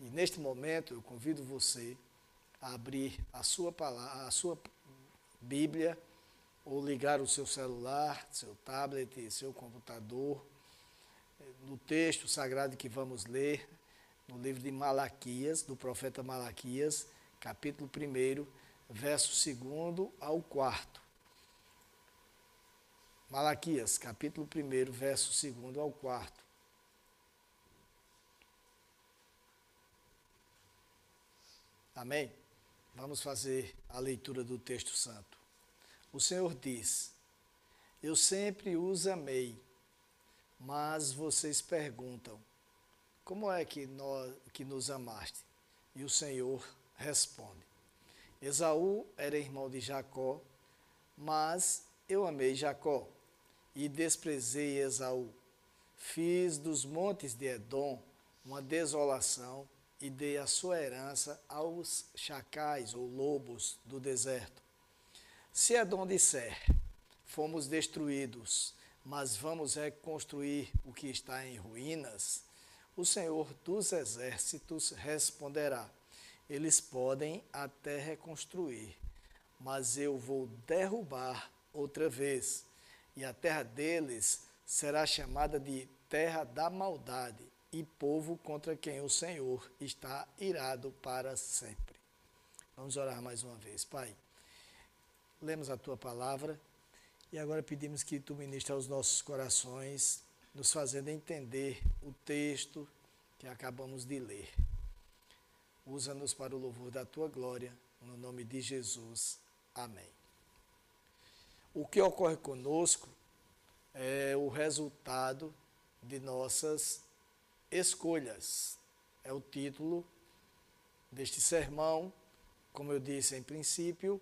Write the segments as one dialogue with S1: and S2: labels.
S1: E neste momento eu convido você a abrir a sua palavra, a sua Bíblia ou ligar o seu celular, seu tablet, seu computador no texto sagrado que vamos ler, no livro de Malaquias, do profeta Malaquias, capítulo 1, verso 2 ao 4. Malaquias, capítulo 1, verso 2 ao 4. Amém? Vamos fazer a leitura do texto santo. O Senhor diz: Eu sempre os amei, mas vocês perguntam: Como é que, nós, que nos amaste? E o Senhor responde: Esaú era irmão de Jacó, mas eu amei Jacó e desprezei Esaú. Fiz dos montes de Edom uma desolação e dei a sua herança aos chacais ou lobos do deserto. Se Edom disser, fomos destruídos, mas vamos reconstruir o que está em ruínas, o Senhor dos exércitos responderá: eles podem até reconstruir, mas eu vou derrubar outra vez, e a terra deles será chamada de terra da maldade e povo contra quem o Senhor está irado para sempre. Vamos orar mais uma vez, Pai. Lemos a tua palavra e agora pedimos que tu ministres aos nossos corações, nos fazendo entender o texto que acabamos de ler. Usa-nos para o louvor da tua glória, no nome de Jesus. Amém. O que ocorre conosco é o resultado de nossas escolhas. É o título deste sermão, como eu disse em princípio,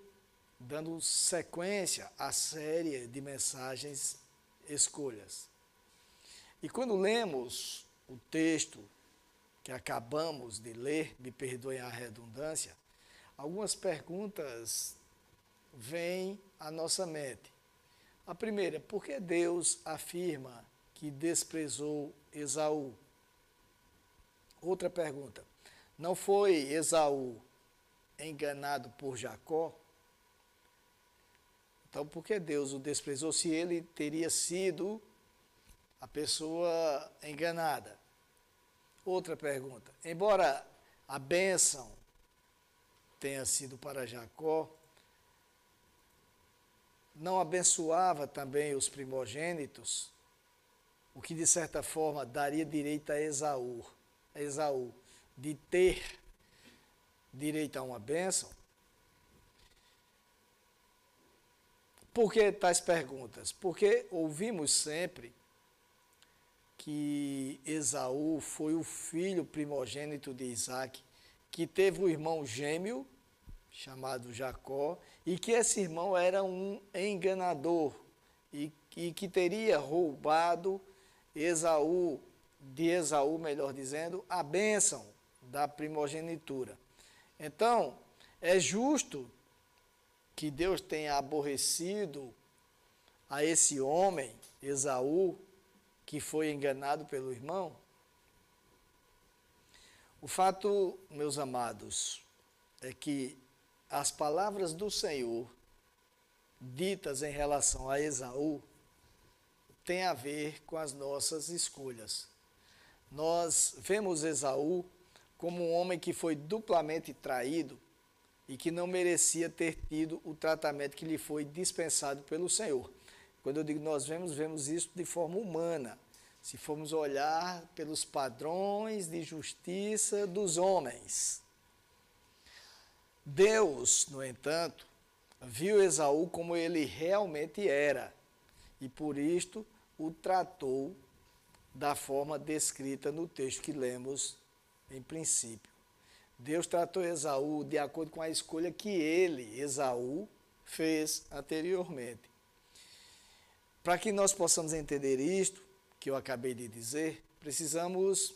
S1: dando sequência à série de mensagens escolhas. E quando lemos o texto que acabamos de ler, me perdoem a redundância, algumas perguntas vêm à nossa mente. A primeira, por que Deus afirma que desprezou Esaú? Outra pergunta: não foi Esaú enganado por Jacó? Então, por que Deus o desprezou se ele teria sido a pessoa enganada? Outra pergunta: embora a bênção tenha sido para Jacó, não abençoava também os primogênitos, o que de certa forma daria direito a Esaú. Esaú de ter direito a uma bênção? Por que tais perguntas? Porque ouvimos sempre que Esaú foi o filho primogênito de Isaac, que teve um irmão gêmeo chamado Jacó, e que esse irmão era um enganador e, e que teria roubado Esaú de Esaú, melhor dizendo, a bênção da primogenitura. Então, é justo que Deus tenha aborrecido a esse homem, Esaú, que foi enganado pelo irmão? O fato, meus amados, é que as palavras do Senhor ditas em relação a Esaú têm a ver com as nossas escolhas nós vemos Esaú como um homem que foi duplamente traído e que não merecia ter tido o tratamento que lhe foi dispensado pelo Senhor. Quando eu digo nós vemos, vemos isso de forma humana. Se formos olhar pelos padrões de justiça dos homens. Deus, no entanto, viu Esaú como ele realmente era e por isto o tratou da forma descrita no texto que lemos em princípio. Deus tratou Esaú de acordo com a escolha que ele, Esaú, fez anteriormente. Para que nós possamos entender isto, que eu acabei de dizer, precisamos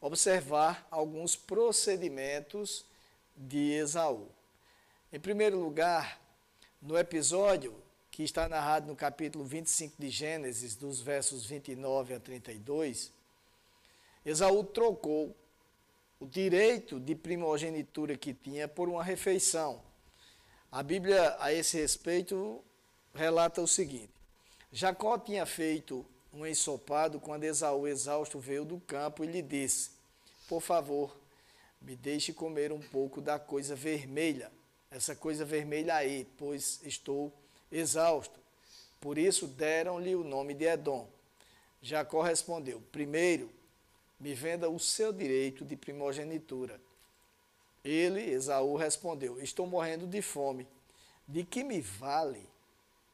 S1: observar alguns procedimentos de Esaú. Em primeiro lugar, no episódio que está narrado no capítulo 25 de Gênesis, dos versos 29 a 32, Esaú trocou o direito de primogenitura que tinha por uma refeição. A Bíblia, a esse respeito, relata o seguinte: Jacó tinha feito um ensopado quando Esaú, exausto, veio do campo e lhe disse: Por favor, me deixe comer um pouco da coisa vermelha, essa coisa vermelha aí, pois estou exausto. Por isso deram-lhe o nome de Edom. Jacó respondeu: Primeiro, me venda o seu direito de primogenitura. Ele, Esaú, respondeu: Estou morrendo de fome. De que me vale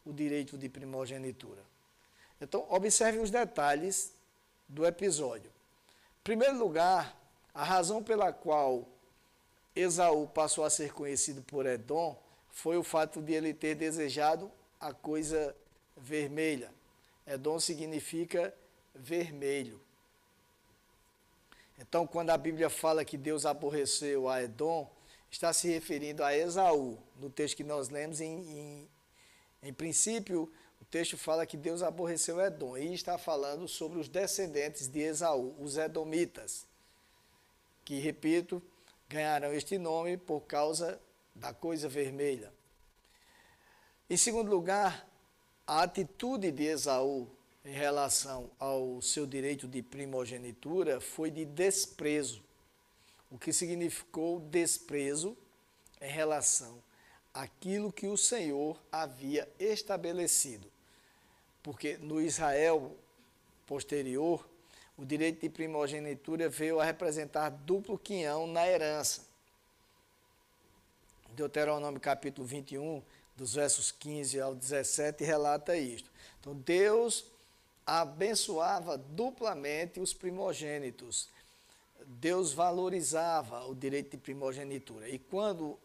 S1: o direito de primogenitura? Então, observe os detalhes do episódio. Em primeiro lugar, a razão pela qual Esaú passou a ser conhecido por Edom foi o fato de ele ter desejado a coisa vermelha. Edom significa vermelho. Então, quando a Bíblia fala que Deus aborreceu a Edom, está se referindo a Esaú. No texto que nós lemos, em, em, em princípio, o texto fala que Deus aborreceu Edom. E está falando sobre os descendentes de Esaú, os Edomitas, que, repito, ganharam este nome por causa da coisa vermelha. Em segundo lugar, a atitude de Esaú em relação ao seu direito de primogenitura foi de desprezo, o que significou desprezo em relação àquilo que o Senhor havia estabelecido. Porque no Israel posterior, o direito de primogenitura veio a representar duplo quinhão na herança. Deuteronômio capítulo 21, dos versos 15 ao 17, relata isto. Então, Deus abençoava duplamente os primogênitos. Deus valorizava o direito de primogenitura. E quando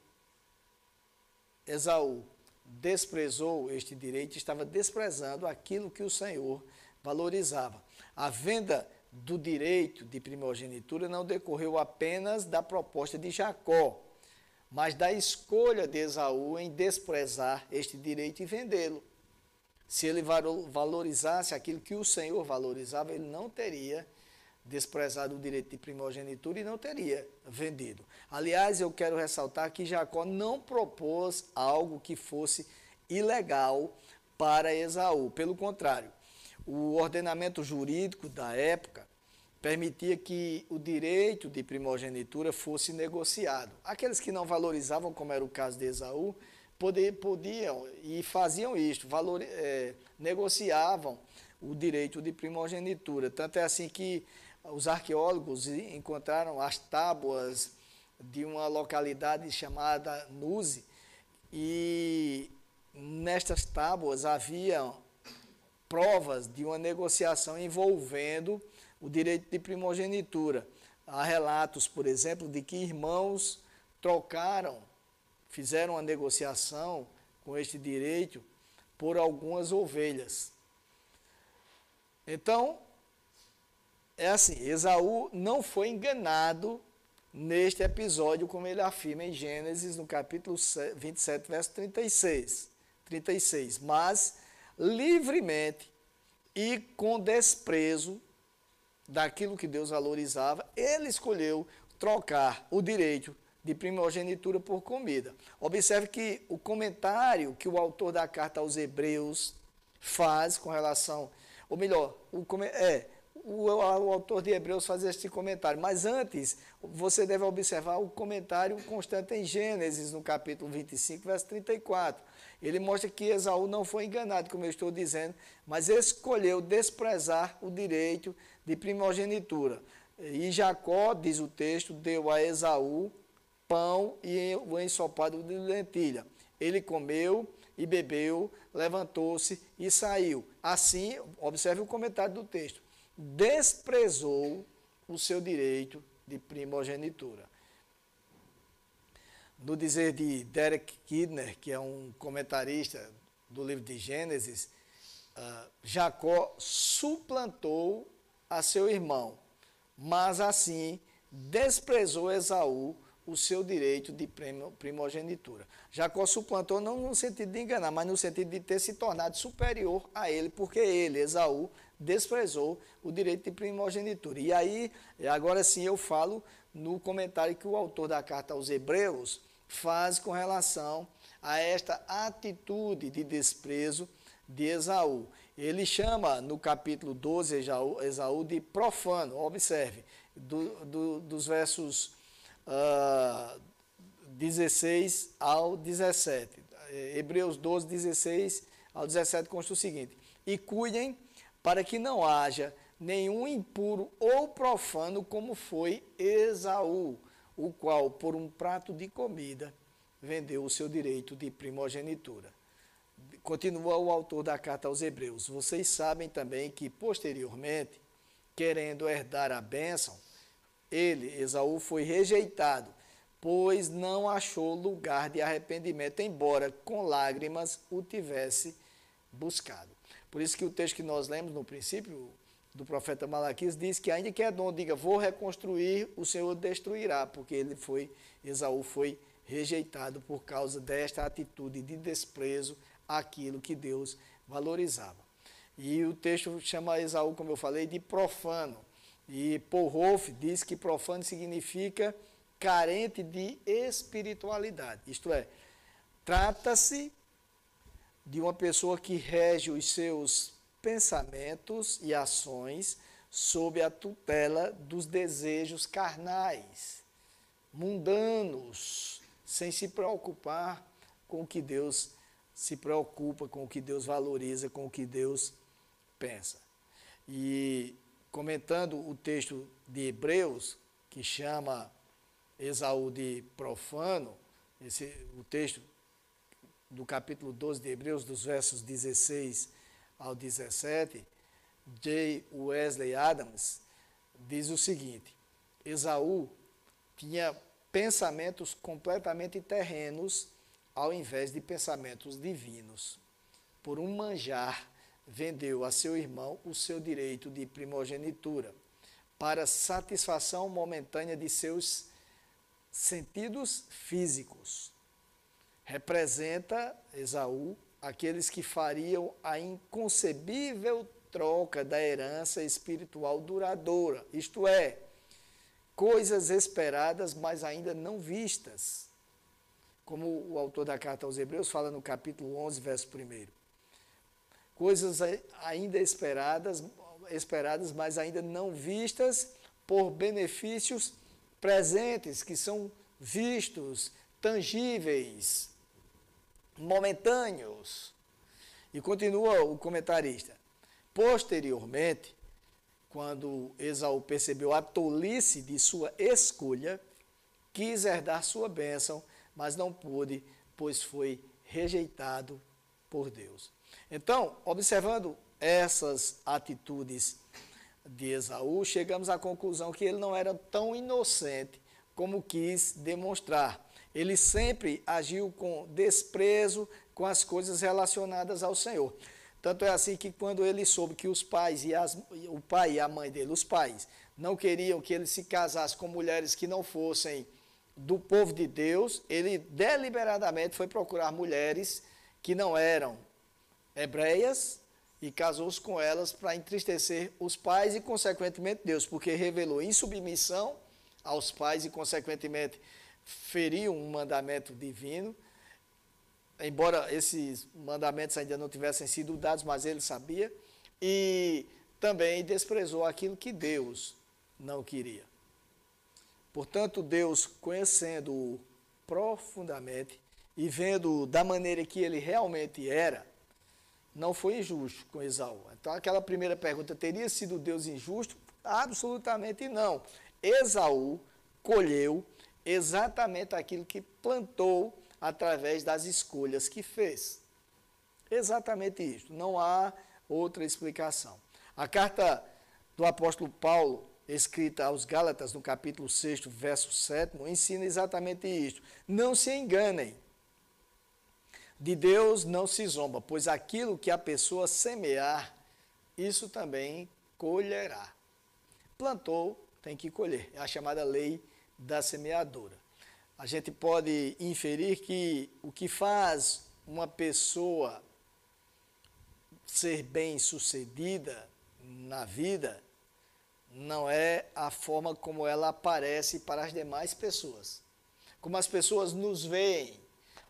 S1: Esaú desprezou este direito, estava desprezando aquilo que o Senhor valorizava. A venda do direito de primogenitura não decorreu apenas da proposta de Jacó, mas da escolha de Esaú em desprezar este direito e vendê-lo. Se ele valorizasse aquilo que o Senhor valorizava, ele não teria desprezado o direito de primogenitura e não teria vendido. Aliás, eu quero ressaltar que Jacó não propôs algo que fosse ilegal para Esaú. Pelo contrário, o ordenamento jurídico da época permitia que o direito de primogenitura fosse negociado. Aqueles que não valorizavam, como era o caso de Esaú, podiam e faziam isto, valor, é, negociavam o direito de primogenitura. Tanto é assim que os arqueólogos encontraram as tábuas de uma localidade chamada Nuzi, e nestas tábuas havia provas de uma negociação envolvendo o direito de primogenitura. Há relatos, por exemplo, de que irmãos trocaram, fizeram uma negociação com este direito por algumas ovelhas. Então, é assim, Esaú não foi enganado neste episódio, como ele afirma em Gênesis, no capítulo 27, verso 36. 36 mas livremente e com desprezo daquilo que Deus valorizava, ele escolheu trocar o direito de primogenitura por comida. Observe que o comentário que o autor da carta aos Hebreus faz com relação, ou melhor, o, é, o, o, autor de Hebreus faz este comentário, mas antes você deve observar o comentário constante em Gênesis, no capítulo 25, verso 34. Ele mostra que Esaú não foi enganado, como eu estou dizendo, mas escolheu desprezar o direito de primogenitura. E Jacó, diz o texto, deu a Esaú pão e o ensopado de lentilha. Ele comeu e bebeu, levantou-se e saiu. Assim, observe o comentário do texto. Desprezou o seu direito de primogenitura. No dizer de Derek Kidner, que é um comentarista do livro de Gênesis, uh, Jacó suplantou a seu irmão, mas assim desprezou Esaú o seu direito de primogenitura. Jacó suplantou não no sentido de enganar, mas no sentido de ter se tornado superior a ele, porque ele, Esaú, desprezou o direito de primogenitura. E aí, agora sim eu falo no comentário que o autor da carta aos Hebreus faz com relação a esta atitude de desprezo de Esaú. Ele chama no capítulo 12 Esaú, de profano, observe, do, do, dos versos uh, ah, 16 ao 17. Hebreus 12, 16 ao 17 consta o seguinte: E cuidem para que não haja nenhum impuro ou profano como foi Esaú, o qual, por um prato de comida, vendeu o seu direito de primogenitura. Continua o autor da carta aos Hebreus. Vocês sabem também que, posteriormente, querendo herdar a bênção, ele, Esaú, foi rejeitado, pois não achou lugar de arrependimento, embora com lágrimas o tivesse buscado. Por isso que o texto que nós lemos no princípio do profeta Malaquias diz que ainda que Edom diga, vou reconstruir, o Senhor destruirá, porque ele foi, Esaú foi rejeitado por causa desta atitude de desprezo àquilo que Deus valorizava. E o texto chama Esaú, como eu falei, de profano. E Paul Rolf diz que profano significa carente de espiritualidade. Isto é, trata-se de uma pessoa que rege os seus pensamentos e ações sob a tutela dos desejos carnais, mundanos, sem se preocupar com o que Deus se preocupa, com o que Deus valoriza, com o que Deus pensa. E comentando o texto de Hebreus, que chama Esaú de profano, esse, o texto do capítulo 12 de Hebreus, dos versos 16 ao 17, J. Wesley Adams diz o seguinte: Esaú tinha pensamentos completamente terrenos ao invés de pensamentos divinos. Por um manjar, vendeu a seu irmão o seu direito de primogenitura, para satisfação momentânea de seus sentidos físicos. Representa Esaú aqueles que fariam a inconcebível troca da herança espiritual duradoura, isto é, coisas esperadas, mas ainda não vistas. Como o autor da carta aos Hebreus fala no capítulo 11, verso 1. Coisas ainda esperadas, esperadas, mas ainda não vistas por benefícios presentes, que são vistos, tangíveis, momentâneos. E continua o comentarista. Posteriormente, quando Esaú percebeu a tolice de sua escolha, quis herdar sua bênção, mas não pôde, pois foi rejeitado por Deus. Então, observando essas atitudes de Esaú, chegamos à conclusão que ele não era tão inocente como quis demonstrar. Ele sempre agiu com desprezo com as coisas relacionadas ao Senhor. Tanto é assim que quando ele soube que os pais e as, o pai e a mãe dele, os pais, não queriam que ele se casasse com mulheres que não fossem do povo de Deus, ele deliberadamente foi procurar mulheres que não eram hebreias e casou-se com elas para entristecer os pais e, consequentemente, Deus, porque revelou insubmissão aos pais e, consequentemente, feriu um mandamento divino embora esses mandamentos ainda não tivessem sido dados, mas ele sabia, e também desprezou aquilo que Deus não queria. Portanto, Deus, conhecendo-o profundamente e vendo da maneira que ele realmente era, não foi injusto com Esaú. Então, aquela primeira pergunta, teria sido Deus injusto? Absolutamente não. Esaú colheu exatamente aquilo que plantou através das escolhas que fez. Exatamente isso, não há outra explicação. A carta do apóstolo Paulo, escrita aos Gálatas, no capítulo 6, verso 7, ensina exatamente isto. Não se enganem. De Deus não se zomba, pois aquilo que a pessoa semear, isso também colherá. Plantou, tem que colher. É a chamada lei da semeadura a gente pode inferir que o que faz uma pessoa ser bem-sucedida na vida não é a forma como ela aparece para as demais pessoas. Como as pessoas nos veem,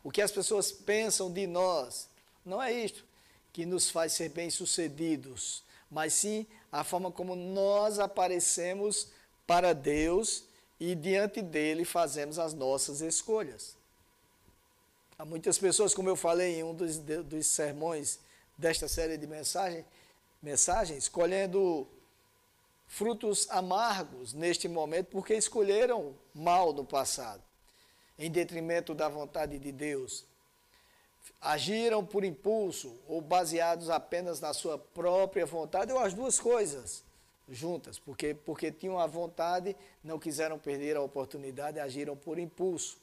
S1: o que as pessoas pensam de nós. Não é isto que nos faz ser bem-sucedidos, mas sim a forma como nós aparecemos para Deus e diante dele fazemos as nossas escolhas. Há muitas pessoas, como eu falei em um dos, dos sermões desta série de mensagem, mensagens, escolhendo frutos amargos neste momento, porque escolheram mal no passado, em detrimento da vontade de Deus. Agiram por impulso ou baseados apenas na sua própria vontade, ou as duas coisas juntas, porque, porque tinham a vontade, não quiseram perder a oportunidade, agiram por impulso.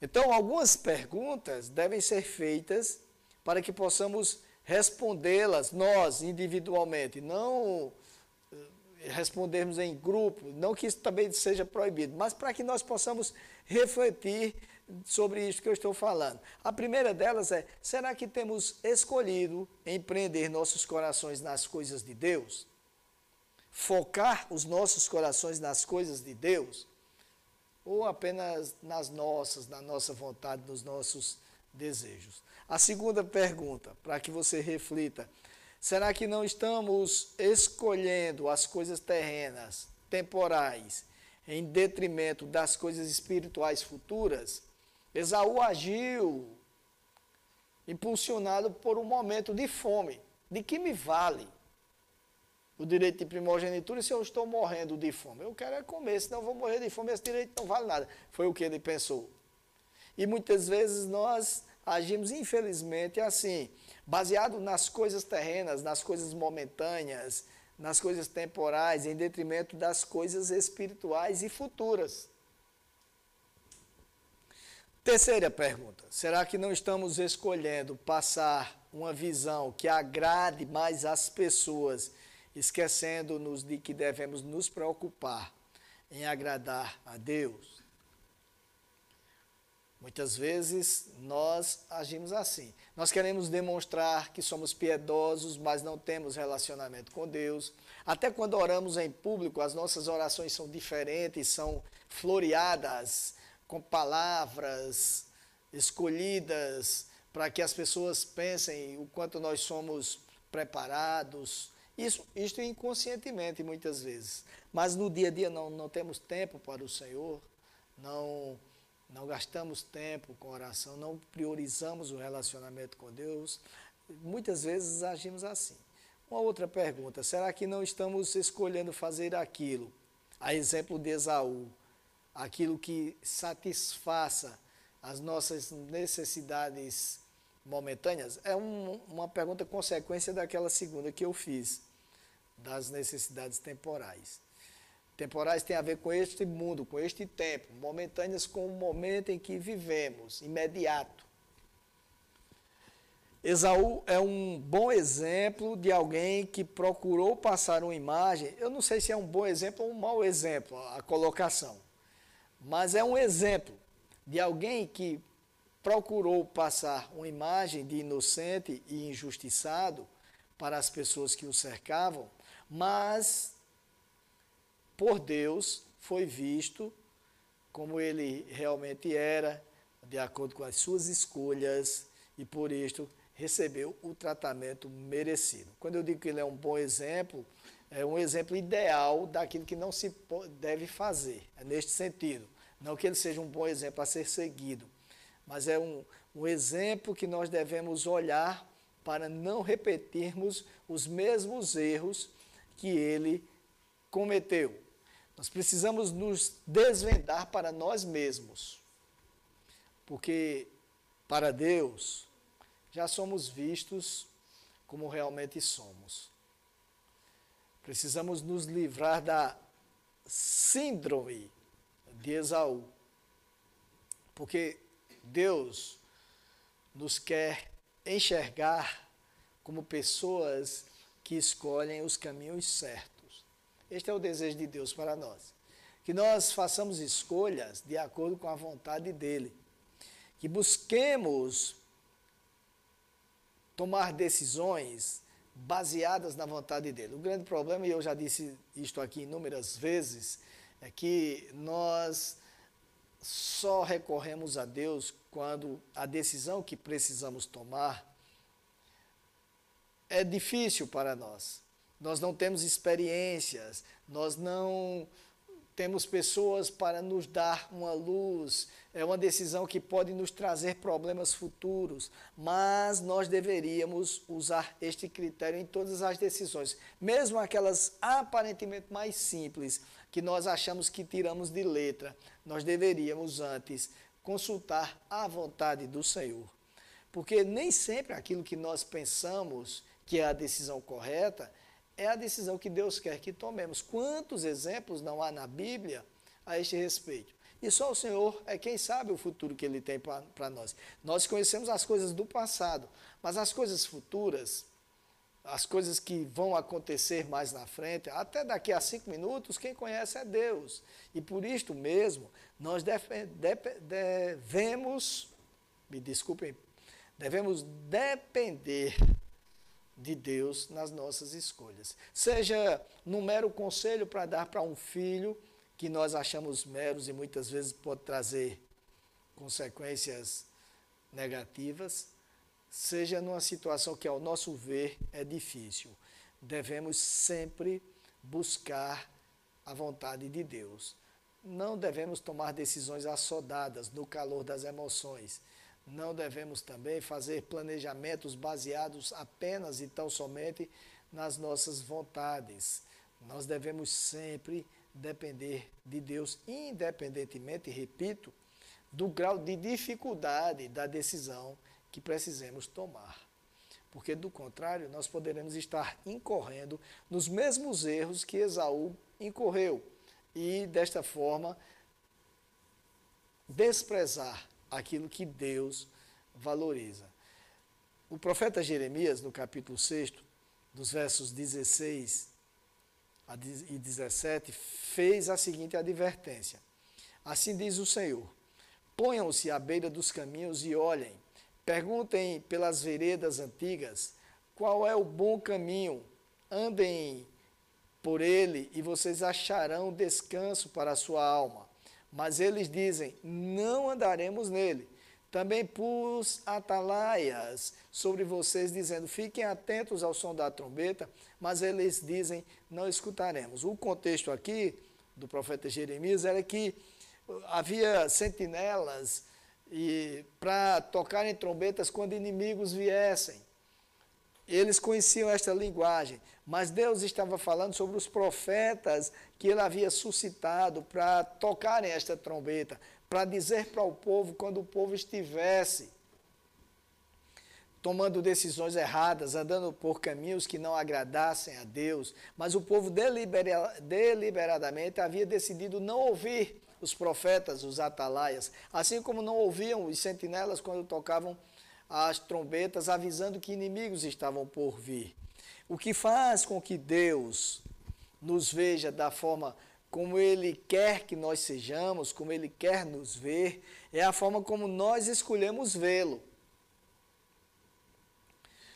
S1: Então, algumas perguntas devem ser feitas para que possamos respondê-las nós individualmente, não respondermos em grupo, não que isso também seja proibido, mas para que nós possamos refletir sobre isso que eu estou falando. A primeira delas é: será que temos escolhido empreender nossos corações nas coisas de Deus? Focar os nossos corações nas coisas de Deus? Ou apenas nas nossas, na nossa vontade, nos nossos desejos? A segunda pergunta, para que você reflita: será que não estamos escolhendo as coisas terrenas, temporais, em detrimento das coisas espirituais futuras? Esaú agiu impulsionado por um momento de fome. De que me vale o direito de primogenitura se eu estou morrendo de fome? Eu quero é comer, senão eu vou morrer de fome, esse direito não vale nada. Foi o que ele pensou. E muitas vezes nós agimos, infelizmente, assim, baseado nas coisas terrenas, nas coisas momentâneas, nas coisas temporais, em detrimento das coisas espirituais e futuras. Terceira pergunta: será que não estamos escolhendo passar uma visão que agrade mais as pessoas, esquecendo-nos de que devemos nos preocupar em agradar a Deus? Muitas vezes nós agimos assim. Nós queremos demonstrar que somos piedosos, mas não temos relacionamento com Deus. Até quando oramos em público, as nossas orações são diferentes, são floreadas com palavras escolhidas para que as pessoas pensem o quanto nós somos preparados. Isso, isto inconscientemente muitas vezes. Mas no dia a dia não, não temos tempo para o Senhor, não não gastamos tempo com oração, não priorizamos o relacionamento com Deus. Muitas vezes agimos assim. Uma outra pergunta: será que não estamos escolhendo fazer aquilo, a exemplo de Esaú, aquilo que satisfaça as nossas necessidades momentâneas? É um, uma pergunta consequência daquela segunda que eu fiz, das necessidades temporais. Temporais tem a ver com este mundo, com este tempo, momentâneas com o momento em que vivemos, imediato. Esaú é um bom exemplo de alguém que procurou passar uma imagem. Eu não sei se é um bom exemplo ou um mau exemplo a colocação, mas é um exemplo de alguém que procurou passar uma imagem de inocente e injustiçado para as pessoas que o cercavam, mas por Deus, foi visto como ele realmente era, de acordo com as suas escolhas, e por isto recebeu o tratamento merecido. Quando eu digo que ele é um bom exemplo, é um exemplo ideal daquilo que não se deve fazer, é neste sentido. Não que ele seja um bom exemplo a ser seguido, mas é um, um exemplo que nós devemos olhar para não repetirmos os mesmos erros que ele cometeu. Nós precisamos nos desvendar para nós mesmos. Porque para Deus já somos vistos como realmente somos. Precisamos nos livrar da síndrome de Esaú. Porque Deus nos quer enxergar como pessoas que escolhem os caminhos certos. Este é o desejo de Deus para nós. Que nós façamos escolhas de acordo com a vontade dEle. Que busquemos tomar decisões baseadas na vontade dele. O grande problema, e eu já disse isto aqui inúmeras vezes, é que nós só recorremos a Deus quando a decisão que precisamos tomar é difícil para nós. Nós não temos experiências, nós não temos pessoas para nos dar uma luz, é uma decisão que pode nos trazer problemas futuros, mas nós deveríamos usar este critério em todas as decisões, mesmo aquelas aparentemente mais simples, que nós achamos que tiramos de letra, nós deveríamos antes consultar a vontade do Senhor. Porque nem sempre aquilo que nós pensamos que é a decisão correta é a decisão que Deus quer que tomemos. Quantos exemplos não há na Bíblia a este respeito? E só o Senhor é quem sabe o futuro que Ele tem para nós. Nós conhecemos as coisas do passado, mas as coisas futuras, as coisas que vão acontecer mais na frente, até daqui a cinco minutos, quem conhece é Deus. E por isto mesmo, nós deve, deve, devemos, me desculpem, devemos depender de Deus nas nossas escolhas. Seja num mero conselho para dar para um filho, que nós achamos meros e muitas vezes pode trazer consequências negativas, seja numa situação que, ao nosso ver, é difícil. Devemos sempre buscar a vontade de Deus. Não devemos tomar decisões assodadas no calor das emoções não devemos também fazer planejamentos baseados apenas e tão somente nas nossas vontades. Nós devemos sempre depender de Deus, independentemente, repito, do grau de dificuldade da decisão que precisemos tomar. Porque, do contrário, nós poderemos estar incorrendo nos mesmos erros que Esaú incorreu e, desta forma, desprezar aquilo que Deus valoriza. O profeta Jeremias, no capítulo 6, dos versos 16 e 17, fez a seguinte advertência: Assim diz o Senhor: Ponham-se à beira dos caminhos e olhem, perguntem pelas veredas antigas qual é o bom caminho, andem por ele e vocês acharão descanso para a sua alma. Mas eles dizem: Não andaremos nele. Também pus atalaias sobre vocês, dizendo: Fiquem atentos ao som da trombeta. Mas eles dizem: Não escutaremos. O contexto aqui do profeta Jeremias era que havia sentinelas para tocarem trombetas quando inimigos viessem. Eles conheciam esta linguagem, mas Deus estava falando sobre os profetas que ele havia suscitado para tocarem esta trombeta, para dizer para o povo quando o povo estivesse tomando decisões erradas, andando por caminhos que não agradassem a Deus, mas o povo delibera, deliberadamente havia decidido não ouvir os profetas, os atalaias, assim como não ouviam os sentinelas quando tocavam as trombetas avisando que inimigos estavam por vir. O que faz com que Deus nos veja da forma como Ele quer que nós sejamos, como Ele quer nos ver, é a forma como nós escolhemos vê-lo.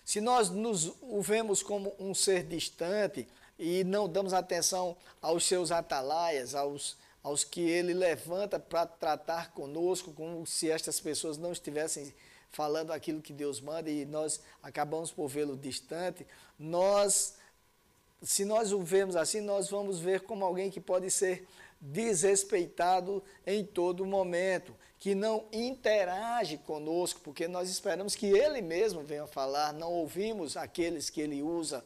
S1: Se nós nos o vemos como um ser distante e não damos atenção aos seus atalaias, aos, aos que ele levanta para tratar conosco, como se estas pessoas não estivessem falando aquilo que Deus manda e nós acabamos por vê-lo distante, nós, se nós o vemos assim, nós vamos ver como alguém que pode ser desrespeitado em todo momento, que não interage conosco, porque nós esperamos que ele mesmo venha falar, não ouvimos aqueles que ele usa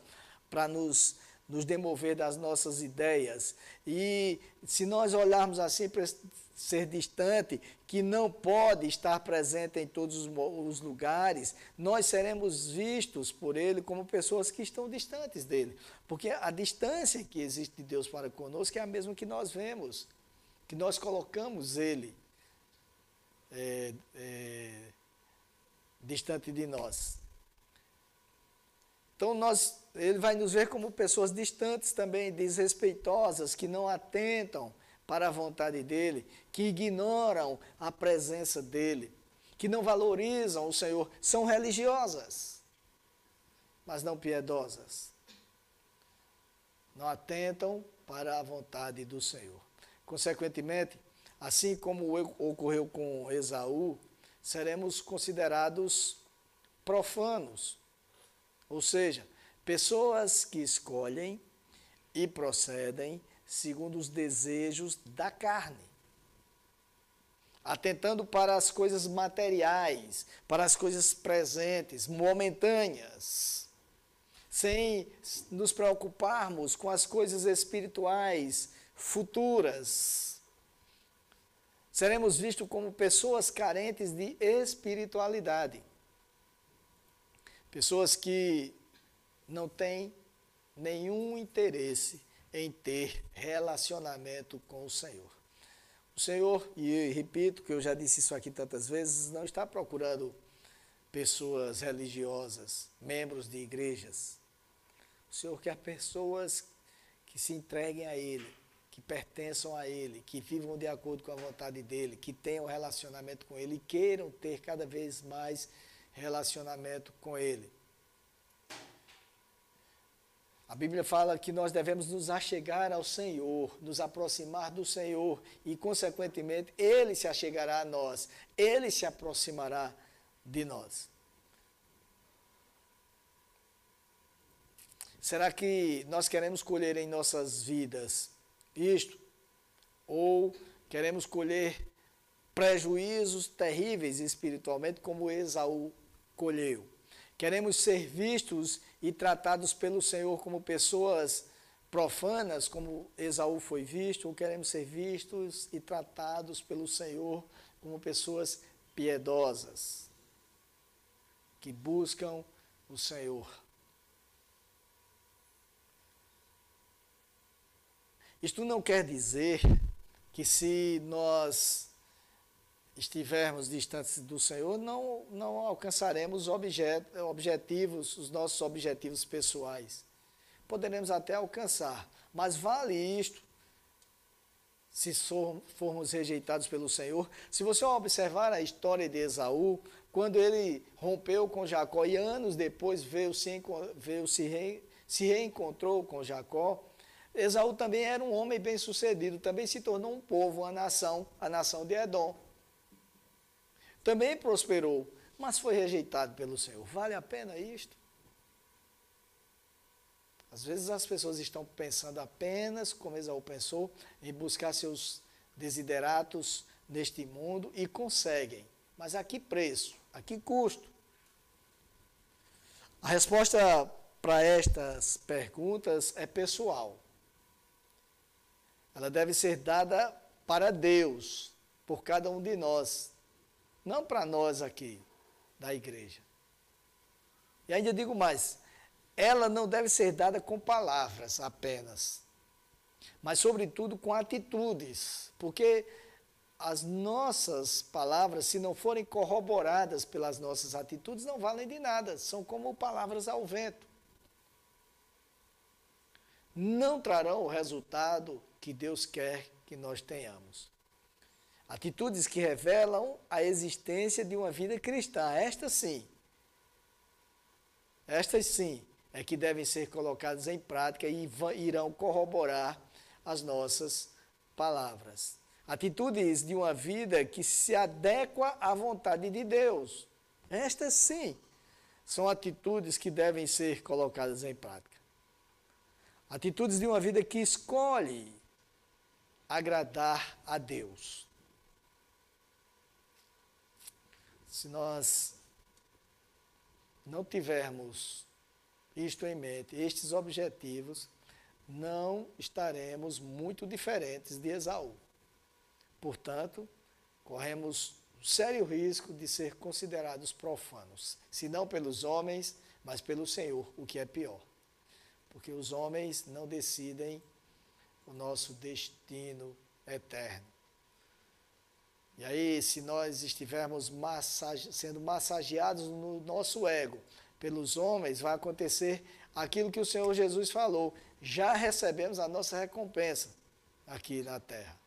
S1: para nos nos demover das nossas ideias. E se nós olharmos assim para ser distante, que não pode estar presente em todos os lugares, nós seremos vistos por ele como pessoas que estão distantes dele. Porque a distância que existe de Deus para conosco é a mesma que nós vemos, que nós colocamos ele é, é, distante de nós. Então nós, ele vai nos ver como pessoas distantes também, desrespeitosas, que não atentam para a vontade dele, que ignoram a presença dele, que não valorizam o Senhor, são religiosas. mas não piedosas. Não atentam para a vontade do Senhor. Consequentemente, assim como ocorreu com Esaú, seremos considerados profanos, ou seja, pessoas que escolhem e procedem segundo os desejos da carne, atentando para as coisas materiais, para as coisas presentes, momentâneas, sem nos preocuparmos com as coisas espirituais futuras. Seremos vistos como pessoas carentes de espiritualidade. Pessoas que não têm nenhum interesse em ter relacionamento com o Senhor. O Senhor, e repito que eu já disse isso aqui tantas vezes, não está procurando pessoas religiosas, membros de igrejas. O Senhor quer pessoas que se entreguem a Ele, que pertençam a Ele, que vivam de acordo com a vontade dEle, que tenham relacionamento com Ele e queiram ter cada vez mais relacionamento com Ele. A Bíblia fala que nós devemos nos achegar ao Senhor, nos aproximar do Senhor e, consequentemente, Ele se achegará a nós, Ele se aproximará de nós. Será que nós queremos colher em nossas vidas isto? Ou queremos colher prejuízos terríveis espiritualmente, como Esaú colheu? Queremos ser vistos e tratados pelo Senhor como pessoas profanas, como Esaú foi visto, ou queremos ser vistos e tratados pelo Senhor como pessoas piedosas, que buscam o Senhor. Isto não quer dizer que se nós estivermos distantes do Senhor, não, não alcançaremos objet, objetivos, os nossos objetivos pessoais. Poderemos até alcançar, mas vale isto se formos rejeitados pelo Senhor. Se você observar a história de Esaú, quando ele rompeu com Jacó e anos depois veio se, veio se, re, se reencontrou com Jacó, Esaú também era um homem bem sucedido, também se tornou um povo, uma nação, a nação de Edom também prosperou, mas foi rejeitado pelo Senhor. Vale a pena isto? Às vezes as pessoas estão pensando apenas, como Esaú pensou, em buscar seus desideratos neste mundo e conseguem. Mas a que preço? A que custo? A resposta para estas perguntas é pessoal. Ela deve ser dada para Deus, por cada um de nós, não para nós aqui da igreja. E ainda digo mais, ela não deve ser dada com palavras apenas, mas sobretudo com atitudes, porque as nossas palavras, se não forem corroboradas pelas nossas atitudes, não valem de nada, são como palavras ao vento. Não trarão o resultado que Deus quer que nós tenhamos. Atitudes que revelam a existência de uma vida cristã. Estas sim. Estas sim é que devem ser colocadas em prática e irão corroborar as nossas palavras. Atitudes de uma vida que se adequa à vontade de Deus. Estas sim são atitudes que devem ser colocadas em prática. Atitudes de uma vida que escolhe agradar a Deus. Se nós não tivermos isto em mente, estes objetivos, não estaremos muito diferentes de Esaú. Portanto, corremos sério risco de ser considerados profanos, se não pelos homens, mas pelo Senhor, o que é pior. Porque os homens não decidem o nosso destino eterno. E aí, se nós estivermos massage, sendo massageados no nosso ego pelos homens, vai acontecer aquilo que o Senhor Jesus falou. Já recebemos a nossa recompensa aqui na terra,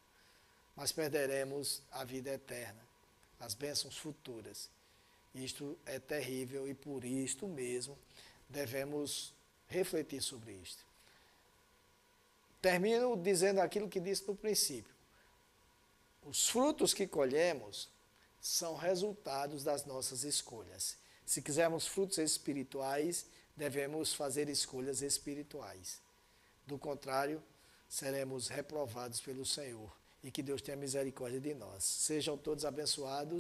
S1: mas perderemos a vida eterna, as bênçãos futuras. Isto é terrível e por isto mesmo devemos refletir sobre isto. Termino dizendo aquilo que disse no princípio. Os frutos que colhemos são resultados das nossas escolhas. Se quisermos frutos espirituais, devemos fazer escolhas espirituais. Do contrário, seremos reprovados pelo Senhor. E que Deus tenha misericórdia de nós. Sejam todos abençoados.